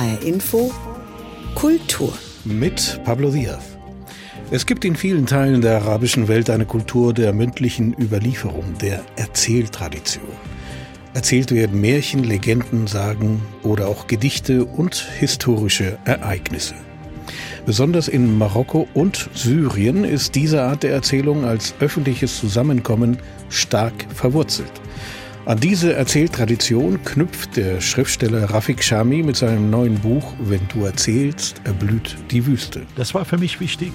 HR Info Kultur mit Pablo Diaz. Es gibt in vielen Teilen der arabischen Welt eine Kultur der mündlichen Überlieferung, der Erzähltradition. Erzählt werden Märchen, Legenden, Sagen oder auch Gedichte und historische Ereignisse. Besonders in Marokko und Syrien ist diese Art der Erzählung als öffentliches Zusammenkommen stark verwurzelt. An diese Erzähltradition knüpft der Schriftsteller Rafik Shami mit seinem neuen Buch Wenn du erzählst, erblüht die Wüste. Das war für mich wichtig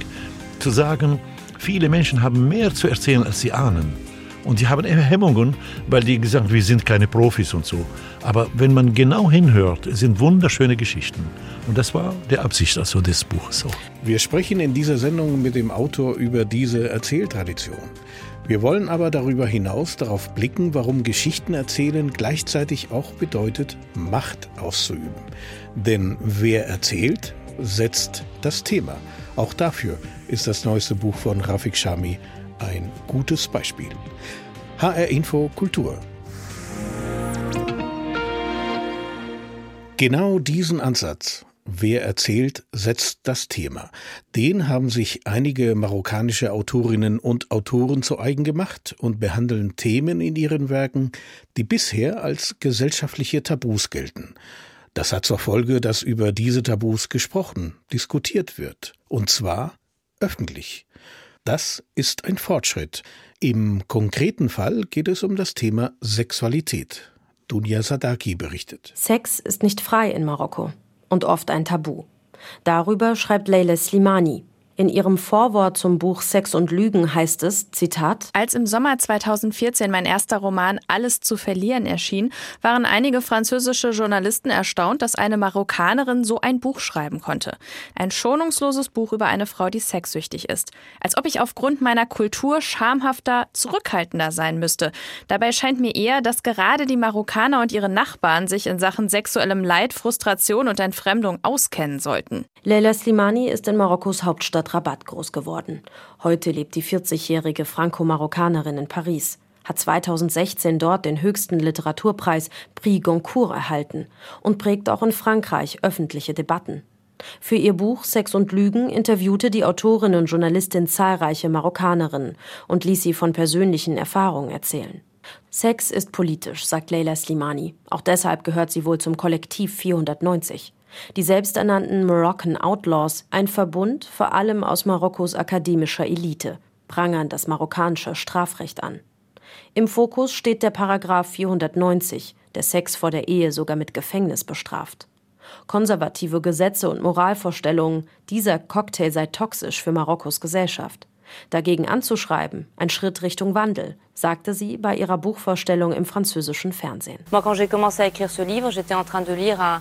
zu sagen, viele Menschen haben mehr zu erzählen, als sie ahnen. Und sie haben Hemmungen, weil die gesagt wir sind keine Profis und so. Aber wenn man genau hinhört, sind wunderschöne Geschichten. Und das war der Absicht also des Buches auch. Wir sprechen in dieser Sendung mit dem Autor über diese Erzähltradition. Wir wollen aber darüber hinaus darauf blicken, warum Geschichten erzählen gleichzeitig auch bedeutet, Macht auszuüben. Denn wer erzählt, setzt das Thema. Auch dafür ist das neueste Buch von Rafik Shami ein gutes Beispiel. HR Info Kultur. Genau diesen Ansatz Wer erzählt, setzt das Thema. Den haben sich einige marokkanische Autorinnen und Autoren zu eigen gemacht und behandeln Themen in ihren Werken, die bisher als gesellschaftliche Tabus gelten. Das hat zur Folge, dass über diese Tabus gesprochen, diskutiert wird. Und zwar öffentlich. Das ist ein Fortschritt. Im konkreten Fall geht es um das Thema Sexualität. Dunja Sadaki berichtet. Sex ist nicht frei in Marokko und oft ein Tabu. Darüber schreibt Leila Slimani. In ihrem Vorwort zum Buch Sex und Lügen heißt es, Zitat, Als im Sommer 2014 mein erster Roman Alles zu verlieren erschien, waren einige französische Journalisten erstaunt, dass eine Marokkanerin so ein Buch schreiben konnte. Ein schonungsloses Buch über eine Frau, die sexsüchtig ist. Als ob ich aufgrund meiner Kultur schamhafter, zurückhaltender sein müsste. Dabei scheint mir eher, dass gerade die Marokkaner und ihre Nachbarn sich in Sachen sexuellem Leid, Frustration und Entfremdung auskennen sollten. Leila Slimani ist in Marokkos Hauptstadt Stadt Rabat groß geworden. Heute lebt die 40-jährige Franco-Marokkanerin in Paris, hat 2016 dort den höchsten Literaturpreis Prix Goncourt erhalten und prägt auch in Frankreich öffentliche Debatten. Für ihr Buch Sex und Lügen interviewte die Autorin und Journalistin zahlreiche Marokkanerinnen und ließ sie von persönlichen Erfahrungen erzählen. Sex ist politisch, sagt Leila Slimani. Auch deshalb gehört sie wohl zum Kollektiv 490. Die selbsternannten Moroccan Outlaws, ein Verbund vor allem aus Marokkos akademischer Elite, prangern das marokkanische Strafrecht an. Im Fokus steht der Paragraph 490, der Sex vor der Ehe sogar mit Gefängnis bestraft. Konservative Gesetze und Moralvorstellungen, dieser Cocktail sei toxisch für Marokkos Gesellschaft. Dagegen anzuschreiben, ein Schritt Richtung Wandel, sagte sie bei ihrer Buchvorstellung im französischen Fernsehen.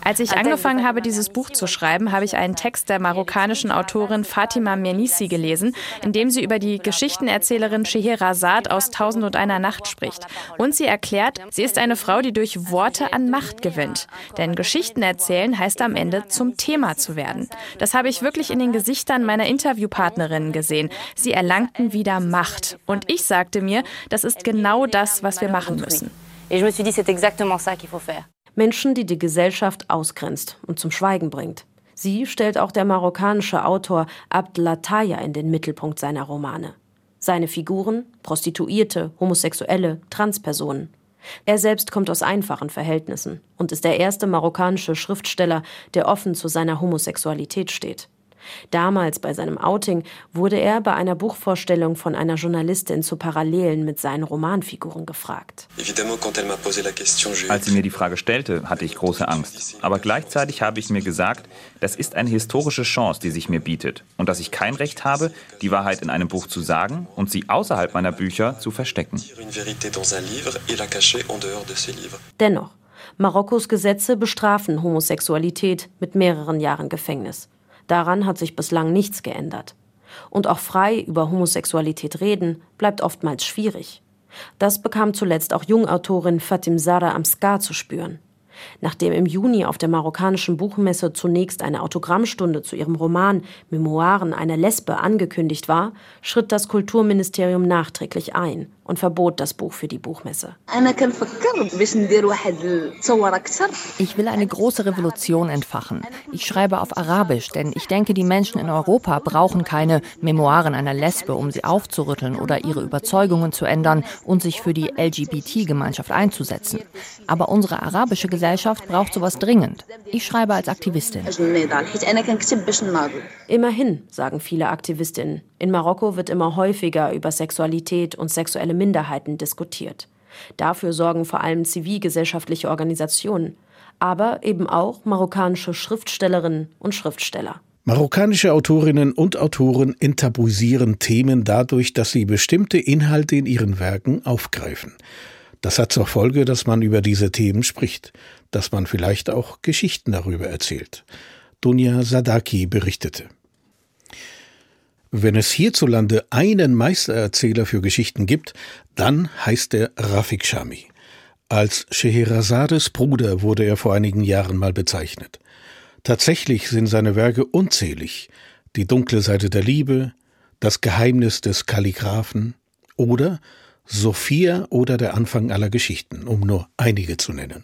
Als ich angefangen habe, dieses Buch zu schreiben, habe ich einen Text der marokkanischen Autorin Fatima Mernissi gelesen, in dem sie über die Geschichtenerzählerin Scheherazade aus Tausend und einer Nacht spricht. Und sie erklärt, sie ist eine Frau, die durch Worte an Macht gewinnt. Denn Geschichten erzählen heißt am Ende zum Thema zu werden. Das habe ich wirklich in den Gesichtern meiner Interviewpartnerinnen gesehen. Sie erlangten wieder Macht. Und ich sagte mir, dass ist genau das, was wir machen müssen. Menschen, die die Gesellschaft ausgrenzt und zum Schweigen bringt. Sie stellt auch der marokkanische Autor Abd Lataya in den Mittelpunkt seiner Romane. Seine Figuren Prostituierte, Homosexuelle, Transpersonen. Er selbst kommt aus einfachen Verhältnissen und ist der erste marokkanische Schriftsteller, der offen zu seiner Homosexualität steht. Damals bei seinem Outing wurde er bei einer Buchvorstellung von einer Journalistin zu Parallelen mit seinen Romanfiguren gefragt. Als sie mir die Frage stellte, hatte ich große Angst. Aber gleichzeitig habe ich mir gesagt, das ist eine historische Chance, die sich mir bietet. Und dass ich kein Recht habe, die Wahrheit in einem Buch zu sagen und sie außerhalb meiner Bücher zu verstecken. Dennoch, Marokkos Gesetze bestrafen Homosexualität mit mehreren Jahren Gefängnis. Daran hat sich bislang nichts geändert. Und auch frei über Homosexualität reden bleibt oftmals schwierig. Das bekam zuletzt auch Jungautorin Fatim Zara Amskar zu spüren. Nachdem im Juni auf der marokkanischen Buchmesse zunächst eine Autogrammstunde zu ihrem Roman Memoiren einer Lesbe angekündigt war, schritt das Kulturministerium nachträglich ein und verbot das Buch für die Buchmesse. Ich will eine große Revolution entfachen. Ich schreibe auf Arabisch, denn ich denke, die Menschen in Europa brauchen keine Memoiren einer Lesbe, um sie aufzurütteln oder ihre Überzeugungen zu ändern und sich für die LGBT-Gemeinschaft einzusetzen. Aber unsere arabische Gesellschaft braucht sowas dringend. Ich schreibe als Aktivistin. Immerhin, sagen viele Aktivistinnen. In Marokko wird immer häufiger über Sexualität und sexuelle Minderheiten diskutiert. Dafür sorgen vor allem zivilgesellschaftliche Organisationen, aber eben auch marokkanische Schriftstellerinnen und Schriftsteller. Marokkanische Autorinnen und Autoren enttabuisieren Themen dadurch, dass sie bestimmte Inhalte in ihren Werken aufgreifen. Das hat zur Folge, dass man über diese Themen spricht, dass man vielleicht auch Geschichten darüber erzählt. Dunja Sadaki berichtete. Wenn es hierzulande einen Meistererzähler für Geschichten gibt, dann heißt er Rafik Shami. Als Scheherazades Bruder wurde er vor einigen Jahren mal bezeichnet. Tatsächlich sind seine Werke unzählig. Die dunkle Seite der Liebe, das Geheimnis des Kalligraphen oder Sophia oder der Anfang aller Geschichten, um nur einige zu nennen.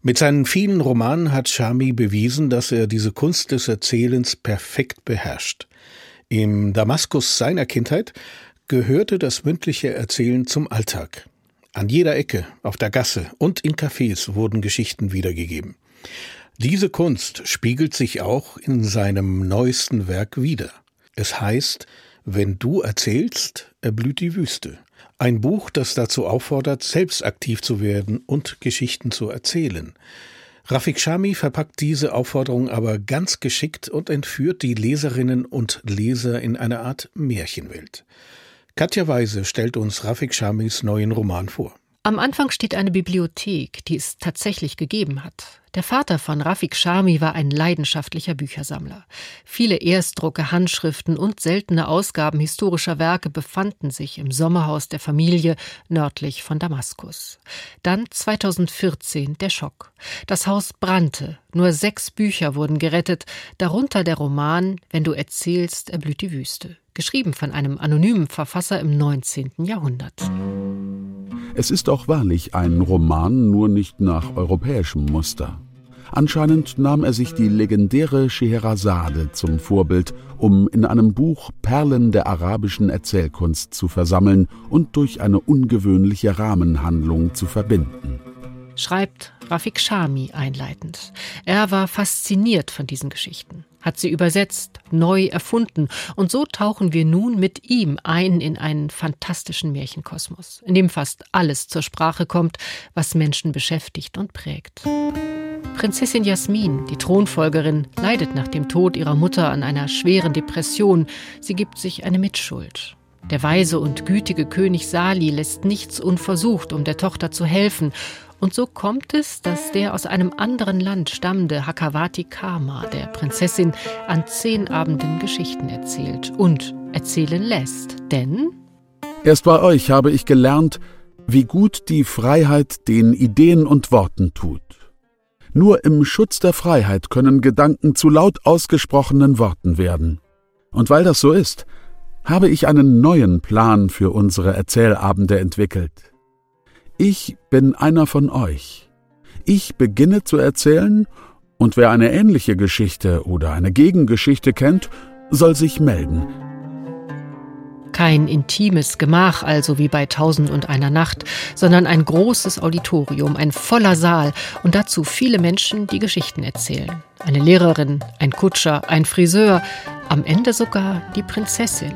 Mit seinen vielen Romanen hat Shami bewiesen, dass er diese Kunst des Erzählens perfekt beherrscht. Im Damaskus seiner Kindheit gehörte das mündliche Erzählen zum Alltag. An jeder Ecke, auf der Gasse und in Cafés wurden Geschichten wiedergegeben. Diese Kunst spiegelt sich auch in seinem neuesten Werk wider. Es heißt, wenn du erzählst, erblüht die Wüste. Ein Buch, das dazu auffordert, selbst aktiv zu werden und Geschichten zu erzählen. Rafik Shami verpackt diese Aufforderung aber ganz geschickt und entführt die Leserinnen und Leser in eine Art Märchenwelt. Katja Weise stellt uns Rafik Shamis neuen Roman vor. Am Anfang steht eine Bibliothek, die es tatsächlich gegeben hat. Der Vater von Rafik Shami war ein leidenschaftlicher Büchersammler. Viele Erstdrucke, Handschriften und seltene Ausgaben historischer Werke befanden sich im Sommerhaus der Familie nördlich von Damaskus. Dann 2014 der Schock. Das Haus brannte. Nur sechs Bücher wurden gerettet, darunter der Roman Wenn du erzählst, erblüht die Wüste, geschrieben von einem anonymen Verfasser im 19. Jahrhundert. Es ist auch wahrlich ein Roman, nur nicht nach europäischem Muster. Anscheinend nahm er sich die legendäre Scheherazade zum Vorbild, um in einem Buch Perlen der arabischen Erzählkunst zu versammeln und durch eine ungewöhnliche Rahmenhandlung zu verbinden. Schreibt Rafik Shami einleitend. Er war fasziniert von diesen Geschichten, hat sie übersetzt, neu erfunden, und so tauchen wir nun mit ihm ein in einen fantastischen Märchenkosmos, in dem fast alles zur Sprache kommt, was Menschen beschäftigt und prägt. Prinzessin Jasmin, die Thronfolgerin, leidet nach dem Tod ihrer Mutter an einer schweren Depression. Sie gibt sich eine Mitschuld. Der weise und gütige König Sali lässt nichts unversucht, um der Tochter zu helfen. Und so kommt es, dass der aus einem anderen Land stammende Hakawati Kama der Prinzessin an zehn Abenden Geschichten erzählt und erzählen lässt. Denn Erst bei euch habe ich gelernt, wie gut die Freiheit den Ideen und Worten tut. Nur im Schutz der Freiheit können Gedanken zu laut ausgesprochenen Worten werden. Und weil das so ist, habe ich einen neuen Plan für unsere Erzählabende entwickelt. Ich bin einer von euch. Ich beginne zu erzählen, und wer eine ähnliche Geschichte oder eine Gegengeschichte kennt, soll sich melden. Kein intimes Gemach also wie bei Tausend und einer Nacht, sondern ein großes Auditorium, ein voller Saal und dazu viele Menschen, die Geschichten erzählen. Eine Lehrerin, ein Kutscher, ein Friseur, am Ende sogar die Prinzessin.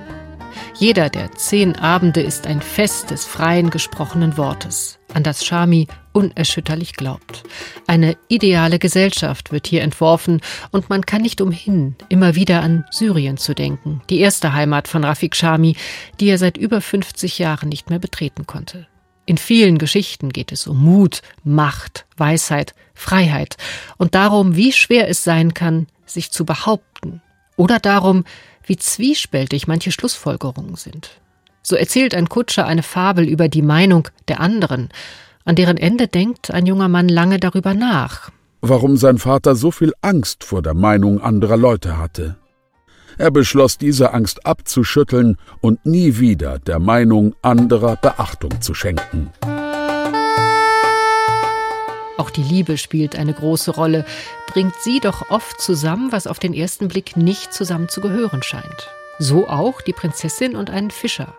Jeder der zehn Abende ist ein Fest des freien gesprochenen Wortes, an das Shami unerschütterlich glaubt. Eine ideale Gesellschaft wird hier entworfen und man kann nicht umhin, immer wieder an Syrien zu denken, die erste Heimat von Rafik Shami, die er seit über 50 Jahren nicht mehr betreten konnte. In vielen Geschichten geht es um Mut, Macht, Weisheit, Freiheit und darum, wie schwer es sein kann, sich zu behaupten oder darum, wie zwiespältig manche Schlussfolgerungen sind. So erzählt ein Kutscher eine Fabel über die Meinung der anderen, an deren Ende denkt ein junger Mann lange darüber nach. Warum sein Vater so viel Angst vor der Meinung anderer Leute hatte. Er beschloss, diese Angst abzuschütteln und nie wieder der Meinung anderer Beachtung zu schenken. Auch die Liebe spielt eine große Rolle, bringt sie doch oft zusammen, was auf den ersten Blick nicht zusammen zu gehören scheint. So auch die Prinzessin und einen Fischer.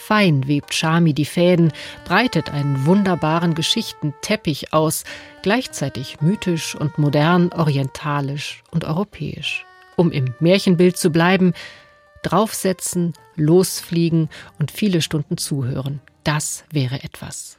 Fein webt Shami die Fäden, breitet einen wunderbaren Geschichtenteppich aus, gleichzeitig mythisch und modern, orientalisch und europäisch. Um im Märchenbild zu bleiben, draufsetzen, losfliegen und viele Stunden zuhören. Das wäre etwas.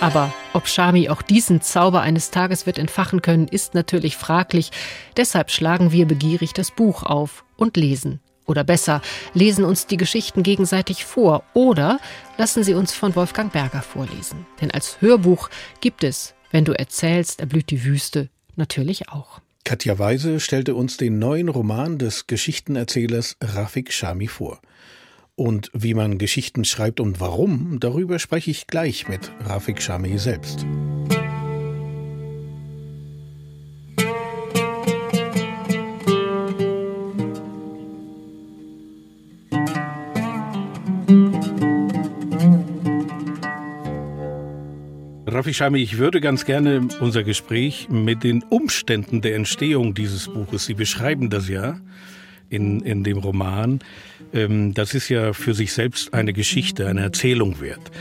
Aber ob Shami auch diesen Zauber eines Tages wird entfachen können, ist natürlich fraglich. Deshalb schlagen wir begierig das Buch auf und lesen. Oder besser, lesen uns die Geschichten gegenseitig vor oder lassen sie uns von Wolfgang Berger vorlesen. Denn als Hörbuch gibt es, wenn du erzählst, erblüht die Wüste, natürlich auch. Katja Weise stellte uns den neuen Roman des Geschichtenerzählers Rafik Shami vor. Und wie man Geschichten schreibt und warum, darüber spreche ich gleich mit Rafik Shami selbst. Schami, ich würde ganz gerne unser Gespräch mit den Umständen der Entstehung dieses Buches, Sie beschreiben das ja in, in dem Roman, ähm, das ist ja für sich selbst eine Geschichte, eine Erzählung wert.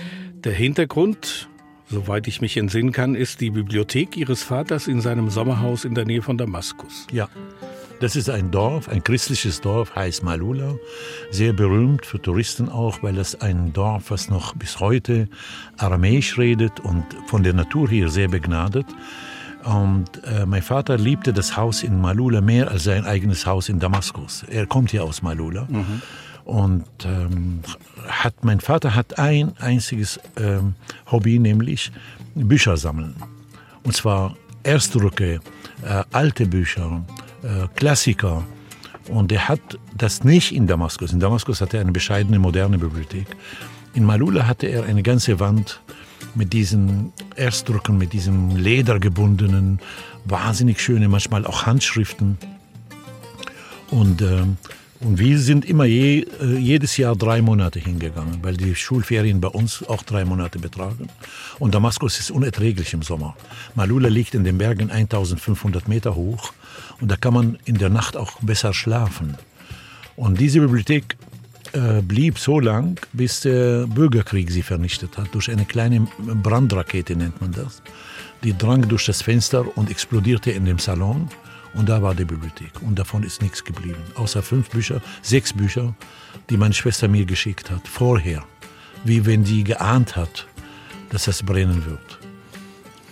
Der Hintergrund, soweit ich mich entsinnen kann, ist die Bibliothek Ihres Vaters in seinem Sommerhaus in der Nähe von Damaskus. Ja. Das ist ein Dorf, ein christliches Dorf, heißt Malula. Sehr berühmt für Touristen auch, weil es ein Dorf, was noch bis heute aramäisch redet und von der Natur hier sehr begnadet. Und äh, mein Vater liebte das Haus in Malula mehr als sein eigenes Haus in Damaskus. Er kommt hier aus Malula. Mhm. Und ähm, hat, mein Vater hat ein einziges ähm, Hobby, nämlich Bücher sammeln. Und zwar Erstrücke, äh, alte Bücher, äh, Klassiker. Und er hat das nicht in Damaskus. In Damaskus hatte er eine bescheidene, moderne Bibliothek. In Malula hatte er eine ganze Wand mit diesen Erstdrucken, mit diesen ledergebundenen, wahnsinnig schöne, manchmal auch Handschriften. Und, äh, und wir sind immer je, äh, jedes Jahr drei Monate hingegangen, weil die Schulferien bei uns auch drei Monate betragen. Und Damaskus ist unerträglich im Sommer. Malula liegt in den Bergen 1500 Meter hoch und da kann man in der Nacht auch besser schlafen. Und diese Bibliothek äh, blieb so lang, bis der Bürgerkrieg sie vernichtet hat. Durch eine kleine Brandrakete nennt man das. Die drang durch das Fenster und explodierte in dem Salon. Und da war die Bibliothek. Und davon ist nichts geblieben. Außer fünf Bücher, sechs Bücher, die meine Schwester mir geschickt hat. Vorher. Wie wenn sie geahnt hat, dass das brennen wird.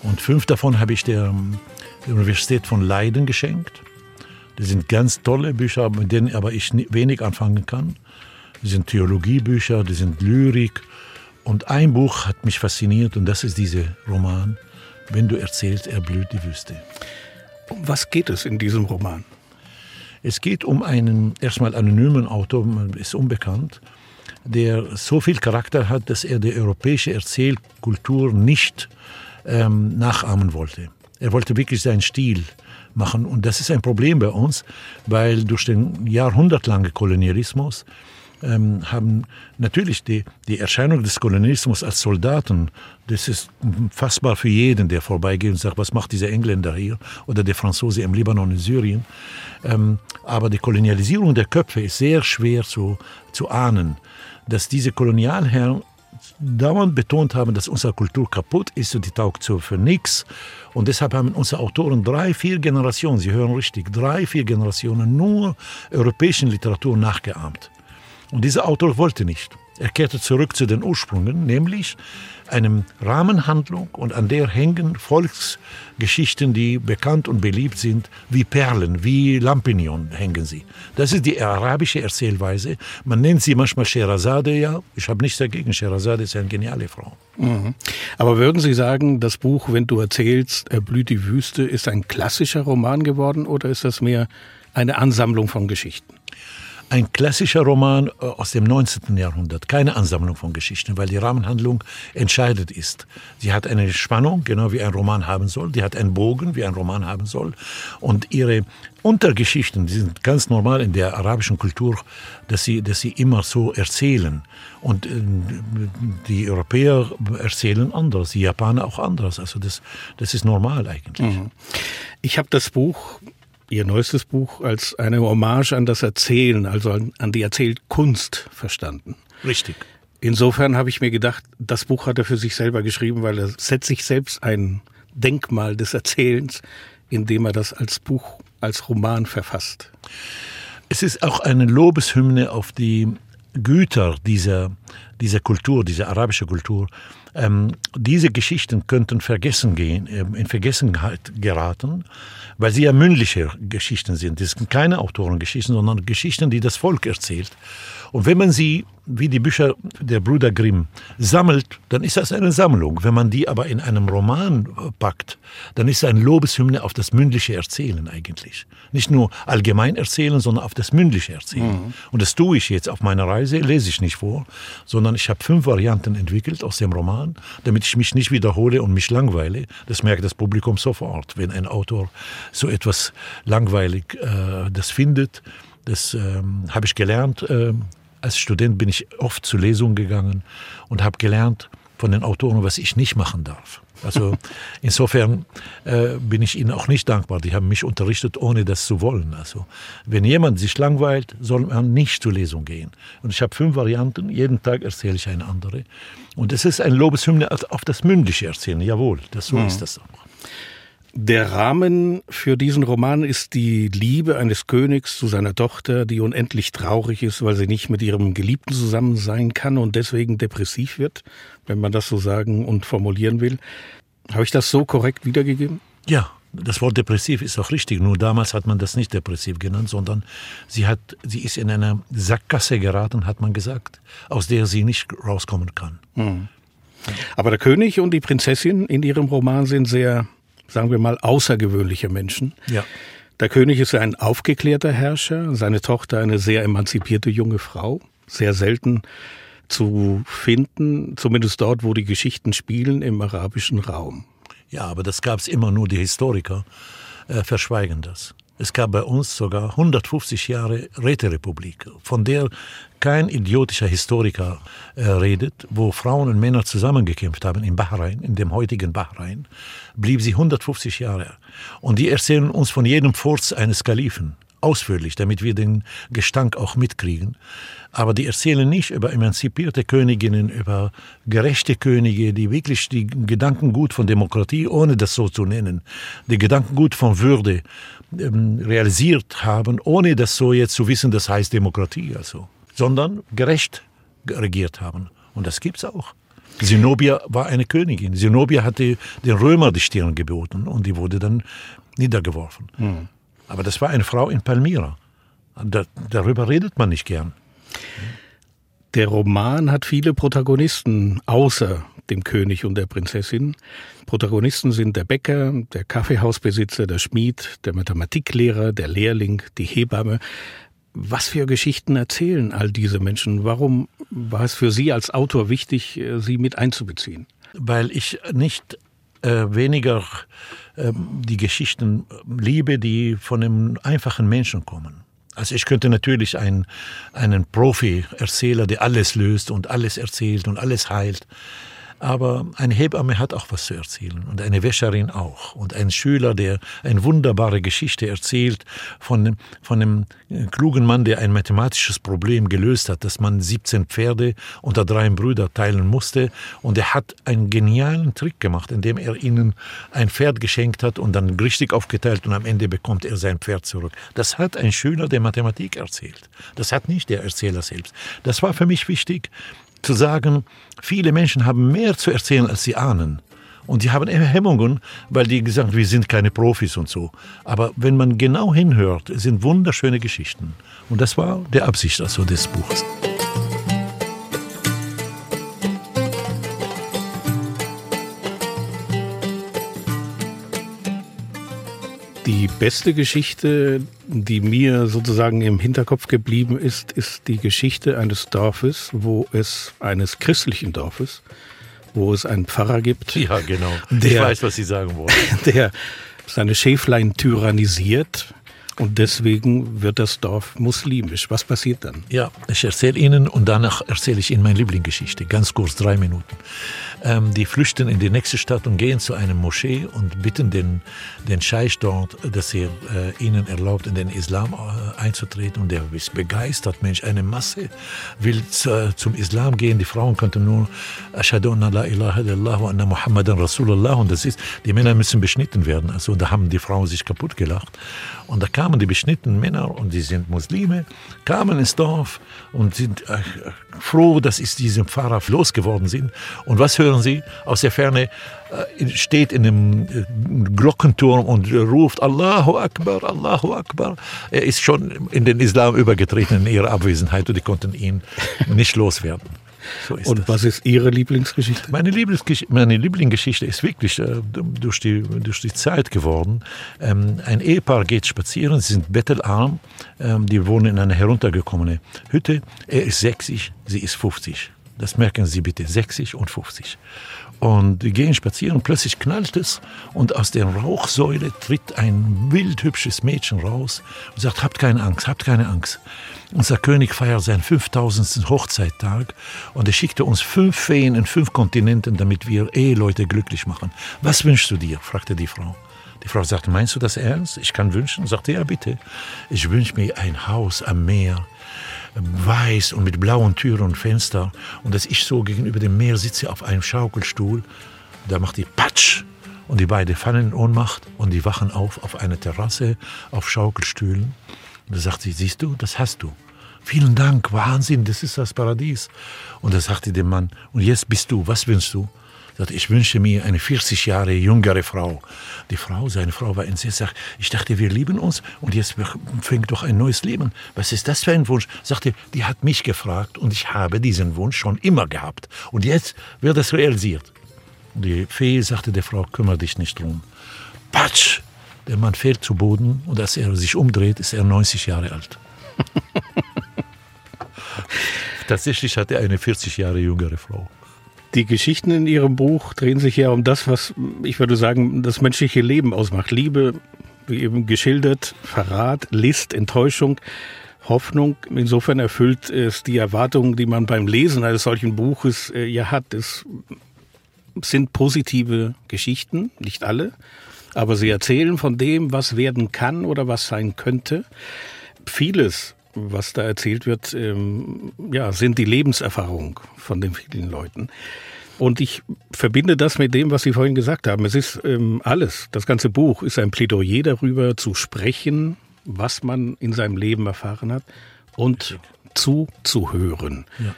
Und fünf davon habe ich der der Universität von Leiden geschenkt. Das sind ganz tolle Bücher, mit denen aber ich wenig anfangen kann. Die sind Theologiebücher, die sind Lyrik. Und ein Buch hat mich fasziniert und das ist dieser Roman. Wenn du erzählst, erblüht die Wüste. Um was geht es in diesem Roman? Es geht um einen erstmal anonymen Autor, ist unbekannt, der so viel Charakter hat, dass er die europäische Erzählkultur nicht ähm, nachahmen wollte. Er wollte wirklich seinen Stil machen. Und das ist ein Problem bei uns, weil durch den jahrhundertlangen Kolonialismus ähm, haben natürlich die, die Erscheinung des Kolonialismus als Soldaten, das ist fassbar für jeden, der vorbeigeht und sagt, was macht dieser Engländer hier oder der Franzose im Libanon in Syrien. Ähm, aber die Kolonialisierung der Köpfe ist sehr schwer zu, zu ahnen, dass diese Kolonialherren dauernd betont haben, dass unsere Kultur kaputt ist und die taugt so für nichts. Und deshalb haben unsere Autoren drei, vier Generationen, Sie hören richtig, drei, vier Generationen nur europäischen Literatur nachgeahmt. Und dieser Autor wollte nicht. Er kehrte zurück zu den Ursprüngen, nämlich einem Rahmenhandlung und an der hängen Volksgeschichten, die bekannt und beliebt sind, wie Perlen, wie Lampignon hängen sie. Das ist die arabische Erzählweise. Man nennt sie manchmal Sherazade, ja. Ich habe nichts dagegen. Sherazade ist eine geniale Frau. Mhm. Aber würden Sie sagen, das Buch, wenn du erzählst, erblüht die Wüste, ist ein klassischer Roman geworden oder ist das mehr eine Ansammlung von Geschichten? Ein klassischer Roman äh, aus dem 19. Jahrhundert, keine Ansammlung von Geschichten, weil die Rahmenhandlung entscheidend ist. Sie hat eine Spannung, genau wie ein Roman haben soll, die hat einen Bogen, wie ein Roman haben soll und ihre Untergeschichten, die sind ganz normal in der arabischen Kultur, dass sie, dass sie immer so erzählen. Und äh, die Europäer erzählen anders, die Japaner auch anders. Also das, das ist normal eigentlich. Mhm. Ich habe das Buch Ihr neuestes Buch als eine Hommage an das Erzählen, also an, die Erzählkunst verstanden. Richtig. Insofern habe ich mir gedacht, das Buch hat er für sich selber geschrieben, weil er setzt sich selbst ein Denkmal des Erzählens, indem er das als Buch, als Roman verfasst. Es ist auch eine Lobeshymne auf die Güter dieser, dieser Kultur, dieser arabischen Kultur. Ähm, diese Geschichten könnten vergessen gehen, ähm, in Vergessenheit geraten, weil sie ja mündliche Geschichten sind. Das sind keine Autorengeschichten, sondern Geschichten, die das Volk erzählt. Und wenn man sie, wie die Bücher der Brüder Grimm, sammelt, dann ist das eine Sammlung. Wenn man die aber in einem Roman packt, dann ist es ein Lobeshymne auf das mündliche Erzählen eigentlich. Nicht nur allgemein erzählen, sondern auf das mündliche Erzählen. Mhm. Und das tue ich jetzt auf meiner Reise, lese ich nicht vor, sondern ich habe fünf Varianten entwickelt aus dem Roman, damit ich mich nicht wiederhole und mich langweile. Das merkt das Publikum sofort, wenn ein Autor so etwas langweilig äh, das findet. Das ähm, habe ich gelernt. Äh, als Student bin ich oft zu Lesungen gegangen und habe gelernt von den Autoren, was ich nicht machen darf. Also insofern äh, bin ich ihnen auch nicht dankbar. Die haben mich unterrichtet, ohne das zu wollen. Also wenn jemand sich langweilt, soll man nicht zur Lesung gehen. Und ich habe fünf Varianten. Jeden Tag erzähle ich eine andere. Und es ist ein Lobeshymne auf das mündliche Erzählen. Jawohl, das so mhm. ist das auch. Der Rahmen für diesen Roman ist die Liebe eines Königs zu seiner Tochter, die unendlich traurig ist, weil sie nicht mit ihrem Geliebten zusammen sein kann und deswegen depressiv wird, wenn man das so sagen und formulieren will. Habe ich das so korrekt wiedergegeben? Ja, das Wort depressiv ist auch richtig. Nur damals hat man das nicht depressiv genannt, sondern sie hat, sie ist in eine Sackgasse geraten, hat man gesagt, aus der sie nicht rauskommen kann. Mhm. Aber der König und die Prinzessin in ihrem Roman sind sehr sagen wir mal, außergewöhnliche Menschen. Ja. Der König ist ein aufgeklärter Herrscher, seine Tochter eine sehr emanzipierte junge Frau, sehr selten zu finden, zumindest dort, wo die Geschichten spielen, im arabischen Raum. Ja, aber das gab es immer nur, die Historiker äh, verschweigen das. Es gab bei uns sogar 150 Jahre Räterepublik, von der kein idiotischer Historiker äh, redet, wo Frauen und Männer zusammengekämpft haben in Bahrain, in dem heutigen Bahrain, blieb sie 150 Jahre. Und die erzählen uns von jedem Furz eines Kalifen, ausführlich, damit wir den Gestank auch mitkriegen. Aber die erzählen nicht über emanzipierte Königinnen, über gerechte Könige, die wirklich die Gedankengut von Demokratie, ohne das so zu nennen, die Gedankengut von Würde ähm, realisiert haben, ohne das so jetzt zu wissen, das heißt Demokratie, also, sondern gerecht regiert haben. Und das gibt's auch. Zenobia war eine Königin. Zenobia hatte den Römer die Stirn geboten und die wurde dann niedergeworfen. Mhm. Aber das war eine Frau in Palmyra. Da, darüber redet man nicht gern. Der Roman hat viele Protagonisten außer dem König und der Prinzessin. Protagonisten sind der Bäcker, der Kaffeehausbesitzer, der Schmied, der Mathematiklehrer, der Lehrling, die Hebamme. Was für Geschichten erzählen all diese Menschen? Warum war es für Sie als Autor wichtig, äh, sie mit einzubeziehen? Weil ich nicht äh, weniger äh, die Geschichten liebe, die von einem einfachen Menschen kommen. Also ich könnte natürlich einen, einen Profi-Erzähler, der alles löst und alles erzählt und alles heilt. Aber eine Hebamme hat auch was zu erzählen und eine Wäscherin auch. Und ein Schüler, der eine wunderbare Geschichte erzählt von, von einem klugen Mann, der ein mathematisches Problem gelöst hat, dass man 17 Pferde unter drei Brüder teilen musste. Und er hat einen genialen Trick gemacht, indem er ihnen ein Pferd geschenkt hat und dann richtig aufgeteilt und am Ende bekommt er sein Pferd zurück. Das hat ein Schüler der Mathematik erzählt. Das hat nicht der Erzähler selbst. Das war für mich wichtig, zu sagen, viele Menschen haben mehr zu erzählen, als sie ahnen. Und die haben Hemmungen, weil die gesagt wir sind keine Profis und so. Aber wenn man genau hinhört, sind wunderschöne Geschichten. Und das war der Absicht also des Buches. Beste Geschichte, die mir sozusagen im Hinterkopf geblieben ist, ist die Geschichte eines Dorfes, wo es eines christlichen Dorfes, wo es einen Pfarrer gibt. Ja, genau. Der, ich weiß, was Sie sagen wollen. Der seine Schäflein tyrannisiert, und deswegen wird das Dorf muslimisch. Was passiert dann? Ja, ich erzähle Ihnen und danach erzähle ich Ihnen meine Lieblingsgeschichte. Ganz kurz, drei Minuten. Ähm, die flüchten in die nächste Stadt und gehen zu einem Moschee und bitten den, den Scheich dort, dass er äh, ihnen erlaubt, in den Islam äh, einzutreten. Und der ist begeistert. Mensch, eine Masse will zu, zum Islam gehen. Die Frauen könnten nur Ashadu la ilaha illallah wa anna Muhammadan Rasulullah. Und das ist, die Männer müssen beschnitten werden. Also da haben die Frauen sich kaputt gelacht. Und da kamen die beschnittenen Männer und die sind Muslime, kamen ins Dorf und sind äh, froh, dass sie diesem Pfarrer losgeworden sind. Und was hören sie? Aus der Ferne äh, steht in einem äh, Glockenturm und ruft Allahu Akbar, Allahu Akbar. Er ist schon in den Islam übergetreten in ihrer Abwesenheit und die konnten ihn nicht loswerden. So und das. was ist Ihre Lieblingsgeschichte? Meine, Lieblingsgeschichte, meine Lieblingsgeschichte ist wirklich äh, durch, die, durch die Zeit geworden. Ähm, ein Ehepaar geht spazieren, sie sind bettelarm, ähm, die wohnen in einer heruntergekommenen Hütte. Er ist 60, sie ist 50. Das merken Sie bitte, 60 und 50. Und die gehen spazieren plötzlich knallt es und aus der Rauchsäule tritt ein wildhübsches Mädchen raus und sagt, habt keine Angst, habt keine Angst. Unser König feiert seinen 5000. Hochzeittag und er schickte uns fünf Feen in fünf Kontinenten, damit wir Eheleute glücklich machen. Was wünschst du dir? fragte die Frau. Die Frau sagte, meinst du das ernst? Ich kann wünschen? Sagte, ja bitte. Ich wünsche mir ein Haus am Meer, weiß und mit blauen Türen und Fenstern und dass ich so gegenüber dem Meer sitze auf einem Schaukelstuhl. Da macht die Patsch und die beiden fallen in Ohnmacht und die wachen auf auf einer Terrasse auf Schaukelstühlen. Und da sagt sie, siehst du, das hast du. Vielen Dank, Wahnsinn, das ist das Paradies. Und da sagte der Mann, und jetzt bist du, was wünschst du? Sagt, ich wünsche mir eine 40 Jahre jüngere Frau. Die Frau, seine Frau war entsetzt, sagt, ich dachte, wir lieben uns und jetzt fängt doch ein neues Leben. Was ist das für ein Wunsch? Sagte, die hat mich gefragt und ich habe diesen Wunsch schon immer gehabt. Und jetzt wird es realisiert. Und die Fee sagte der Frau, kümmere dich nicht drum. Patsch! Der Mann fällt zu Boden und als er sich umdreht, ist er 90 Jahre alt. Tatsächlich hat er eine 40 Jahre jüngere Frau. Die Geschichten in Ihrem Buch drehen sich ja um das, was ich würde sagen, das menschliche Leben ausmacht. Liebe, wie eben geschildert, Verrat, List, Enttäuschung, Hoffnung. Insofern erfüllt es die Erwartungen, die man beim Lesen eines solchen Buches äh, ja hat. Es sind positive Geschichten, nicht alle. Aber sie erzählen von dem, was werden kann oder was sein könnte. Vieles, was da erzählt wird, ähm, ja, sind die Lebenserfahrung von den vielen Leuten. Und ich verbinde das mit dem, was Sie vorhin gesagt haben. Es ist ähm, alles. Das ganze Buch ist ein Plädoyer darüber, zu sprechen, was man in seinem Leben erfahren hat und zuzuhören. Ja.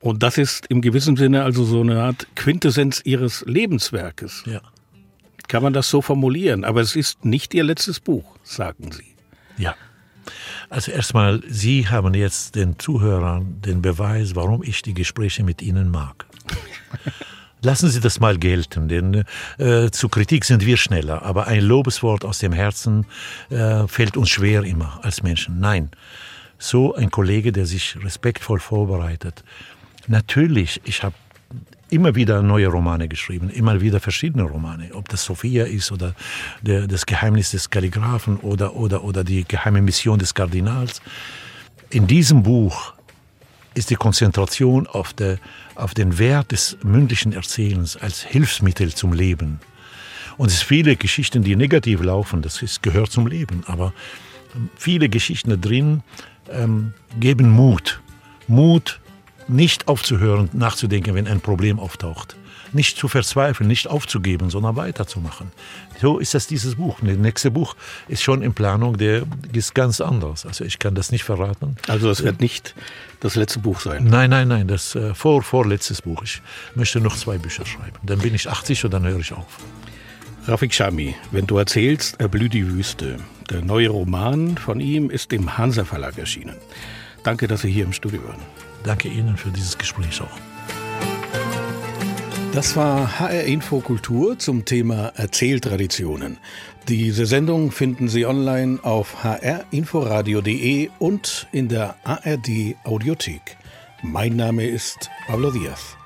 Und das ist im gewissen Sinne also so eine Art Quintessenz Ihres Lebenswerkes. Ja. Kann man das so formulieren? Aber es ist nicht Ihr letztes Buch, sagen Sie. Ja. Also erstmal, Sie haben jetzt den Zuhörern den Beweis, warum ich die Gespräche mit Ihnen mag. Lassen Sie das mal gelten, denn äh, zu Kritik sind wir schneller, aber ein Lobeswort aus dem Herzen äh, fällt uns schwer immer als Menschen. Nein, so ein Kollege, der sich respektvoll vorbereitet. Natürlich, ich habe immer wieder neue Romane geschrieben, immer wieder verschiedene Romane, ob das Sophia ist oder der, das Geheimnis des Kalligraphen oder, oder, oder die geheime Mission des Kardinals. In diesem Buch ist die Konzentration auf, der, auf den Wert des mündlichen Erzählens als Hilfsmittel zum Leben. Und es viele Geschichten, die negativ laufen, das ist, gehört zum Leben, aber viele Geschichten da drin ähm, geben Mut. Mut nicht aufzuhören, nachzudenken, wenn ein Problem auftaucht. Nicht zu verzweifeln, nicht aufzugeben, sondern weiterzumachen. So ist das dieses Buch. Das nächste Buch ist schon in Planung, der ist ganz anders. Also ich kann das nicht verraten. Also das wird nicht das letzte Buch sein? Nein, nein, nein, das äh, vor, vorletztes Buch. Ich möchte noch zwei Bücher schreiben. Dann bin ich 80 und dann höre ich auf. Rafik Shami, wenn du erzählst, erblüht die Wüste. Der neue Roman von ihm ist im Hansa Verlag erschienen. Danke, dass Sie hier im Studio waren. Danke Ihnen für dieses Gespräch auch. Das war HR Info Kultur zum Thema Erzähltraditionen. Diese Sendung finden Sie online auf hrinforadio.de und in der ARD Audiothek. Mein Name ist Pablo Diaz.